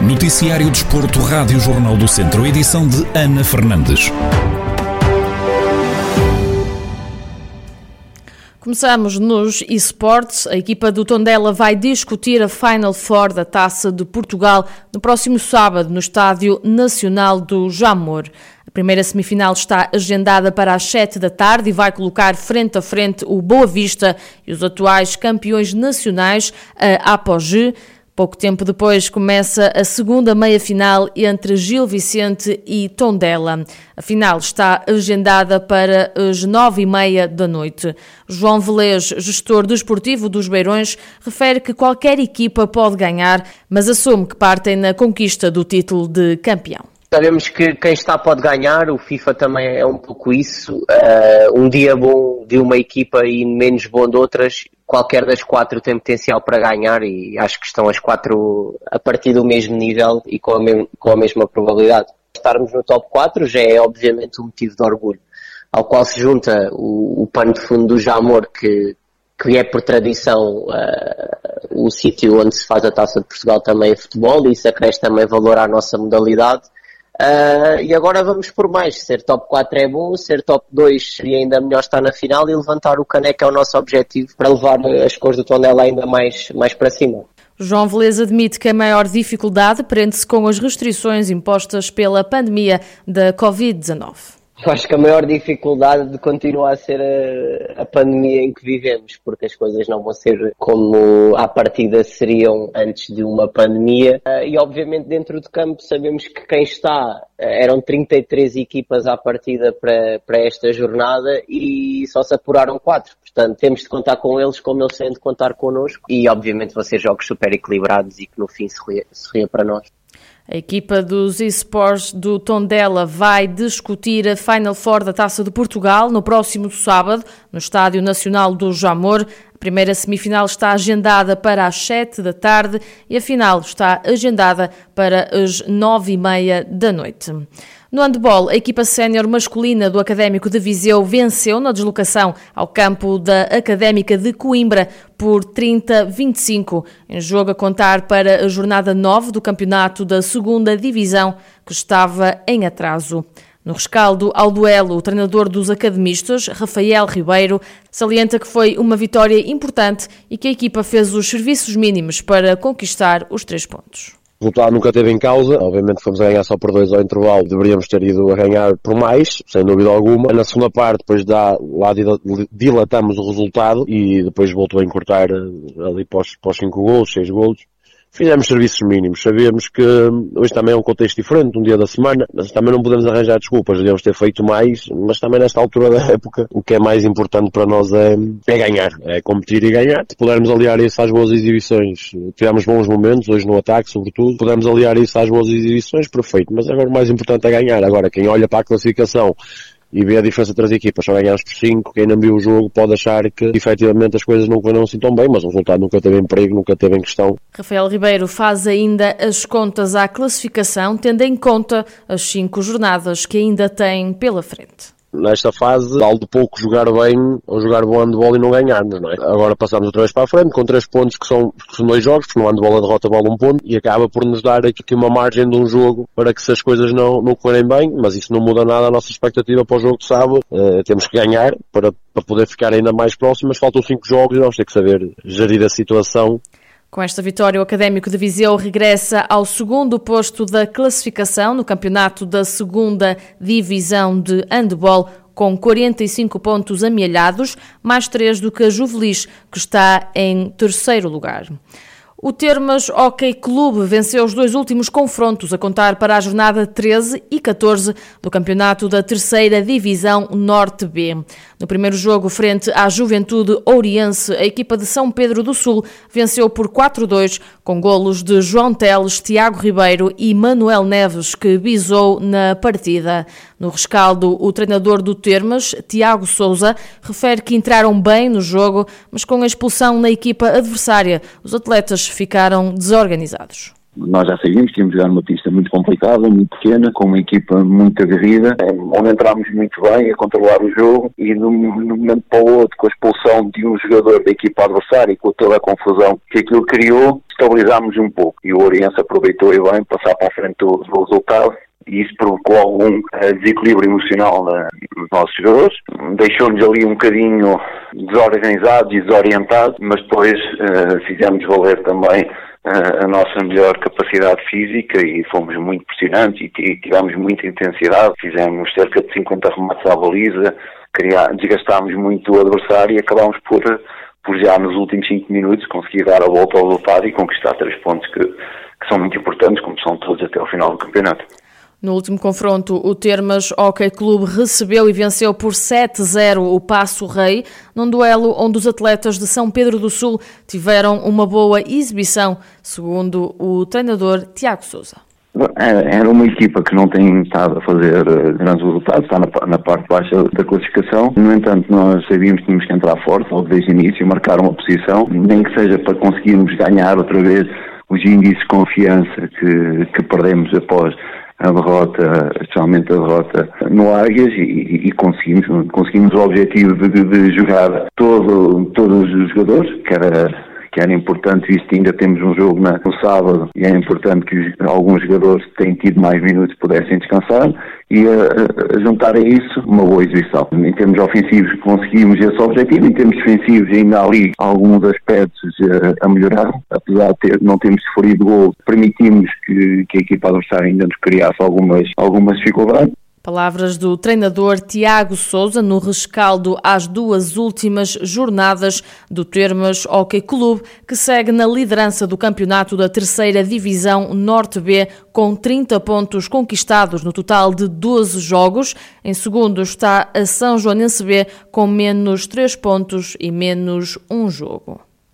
Noticiário Desporto, Rádio Jornal do Centro, edição de Ana Fernandes. Começamos nos esportes. A equipa do Tondela vai discutir a Final Four da Taça de Portugal no próximo sábado no Estádio Nacional do Jamor. Primeira semifinal está agendada para as 7 da tarde e vai colocar frente a frente o Boa Vista e os atuais campeões nacionais, a Apogee. Pouco tempo depois começa a segunda meia-final entre Gil Vicente e Tondela. A final está agendada para as nove e meia da noite. João Velez, gestor desportivo dos Beirões, refere que qualquer equipa pode ganhar, mas assume que partem na conquista do título de campeão. Sabemos que quem está pode ganhar, o FIFA também é um pouco isso. Uh, um dia bom de uma equipa e menos bom de outras qualquer das quatro tem potencial para ganhar e acho que estão as quatro a partir do mesmo nível e com a, me com a mesma probabilidade. Estarmos no top 4 já é obviamente um motivo de orgulho, ao qual se junta o, o pano de fundo do Jamor, que, que é por tradição uh, o sítio onde se faz a Taça de Portugal também é futebol e isso acresce também valor à nossa modalidade Uh, e agora vamos por mais. Ser top 4 é bom, ser top 2 seria ainda melhor estar na final e levantar o caneco é o nosso objetivo para levar as cores do Tondela ainda mais, mais para cima. João Velez admite que a maior dificuldade prende-se com as restrições impostas pela pandemia da Covid-19. Eu acho que a maior dificuldade continua a ser a, a, pandemia em que vivemos, porque as coisas não vão ser como à partida seriam antes de uma pandemia. Ah, e obviamente dentro do campo sabemos que quem está, ah, eram 33 equipas à partida para, para esta jornada e só se apuraram 4. Portanto, temos de contar com eles como eles têm de contar connosco e obviamente vão ser jogos super equilibrados e que no fim sorria para nós. A equipa dos esportes do Tondela vai discutir a Final Four da Taça de Portugal no próximo sábado, no Estádio Nacional do Jamor. A primeira semifinal está agendada para as 7 da tarde e a final está agendada para as 9 e meia da noite. No handball, a equipa sénior masculina do Académico de Viseu venceu na deslocação ao campo da Académica de Coimbra por 30-25, em jogo a contar para a jornada 9 do campeonato da segunda divisão, que estava em atraso. No rescaldo ao duelo, o treinador dos academistas, Rafael Ribeiro, salienta que foi uma vitória importante e que a equipa fez os serviços mínimos para conquistar os três pontos. O resultado nunca teve em causa, obviamente fomos a ganhar só por dois ao intervalo, deveríamos ter ido a ganhar por mais, sem dúvida alguma. Na segunda parte, depois dá, lá dilatamos o resultado e depois voltou a encurtar eh, ali para os, para os cinco golos, seis golos fizemos serviços mínimos. Sabíamos que hoje também é um contexto diferente, um dia da semana, mas também não podemos arranjar desculpas. Devíamos ter feito mais, mas também nesta altura da época, o que é mais importante para nós é, é ganhar, é competir e ganhar. Se pudermos aliar isso às boas exibições, tivemos bons momentos, hoje no ataque, sobretudo, pudermos aliar isso às boas exibições, perfeito. Mas agora o mais importante é ganhar. Agora, quem olha para a classificação e vê a diferença entre as equipas, só ganhamos por 5, quem não viu o jogo pode achar que efetivamente as coisas não correram assim tão bem, mas o resultado nunca teve em perigo, nunca teve em questão. Rafael Ribeiro faz ainda as contas à classificação, tendo em conta as cinco jornadas que ainda tem pela frente nesta fase, vale de pouco jogar bem ou jogar bom handball e não ganharmos, não é? Agora passamos outra vez para a frente, com três pontos que são, que são dois jogos, porque no handball a derrota vale um ponto, e acaba por nos dar aqui uma margem de um jogo para que se as coisas não, não correrem bem, mas isso não muda nada a nossa expectativa para o jogo de sábado. Uh, temos que ganhar para, para poder ficar ainda mais próximos, faltam cinco jogos e vamos ter que saber gerir a situação com esta vitória, o Académico de Viseu regressa ao segundo posto da classificação no campeonato da segunda divisão de handball, com 45 pontos amealhados, mais três do que a Juvelis, que está em terceiro lugar. O Termas Hockey Clube venceu os dois últimos confrontos, a contar para a jornada 13 e 14 do campeonato da terceira Divisão Norte B. No primeiro jogo, frente à Juventude Oriense, a equipa de São Pedro do Sul venceu por 4-2, com golos de João Teles, Tiago Ribeiro e Manuel Neves, que bisou na partida. No rescaldo, o treinador do Termas, Tiago Souza, refere que entraram bem no jogo, mas com a expulsão na equipa adversária, os atletas ficaram desorganizados. Nós já sabíamos que íamos jogar numa pista muito complicada, muito pequena, com uma equipa muito aguerrida, onde entramos muito bem a controlar o jogo e de um momento para o outro, com a expulsão de um jogador da equipa adversária e com toda a confusão que aquilo criou, estabilizámos um pouco. E o Oriense aproveitou e bem passar para a frente do resultado e isso provocou algum uh, desequilíbrio emocional na, nos nossos jogadores. Deixou-nos ali um bocadinho desorganizados e desorientados, mas depois uh, fizemos valer também a nossa melhor capacidade física e fomos muito pressionantes e tivemos muita intensidade. Fizemos cerca de 50 remates à baliza, desgastámos muito o adversário e acabámos por, por já nos últimos 5 minutos conseguir dar a volta ao resultado e conquistar três pontos que, que são muito importantes, como são todos até ao final do campeonato. No último confronto, o Termas Hockey Clube recebeu e venceu por 7-0 o Passo Rei, num duelo onde os atletas de São Pedro do Sul tiveram uma boa exibição, segundo o treinador Tiago Souza. Era uma equipa que não tem estado a fazer eh, grandes resultados, está na, na, parte baixa da classificação. No entanto, nós sabíamos que tínhamos que entrar forte logo desde o início, marcar uma posição, nem que seja para conseguirmos ganhar outra vez os índices de confiança que, que perdemos após a derrota, especialmente a derrota no Águias e, e conseguimos, conseguimos o objetivo de, de, jogar todo, todos os jogadores, que era que era importante, visto que ainda temos um jogo na, no sábado e é importante que alguns jogadores que têm tido mais minutos pudessem descansar e a, a juntar a isso uma boa exibição. Em termos ofensivos conseguimos esse objetivo, em termos defensivos ainda há ali alguns aspectos a, a melhorar, apesar de ter, não termos sofrido gol, permitimos que, que a equipa adversária ainda nos criasse algumas, algumas dificuldades. Palavras do treinador Tiago Souza no rescaldo às duas últimas jornadas do Termas Hockey Clube, que segue na liderança do campeonato da terceira divisão Norte B, com 30 pontos conquistados no total de 12 jogos. Em segundo está a São Joanense B, com menos 3 pontos e menos um jogo.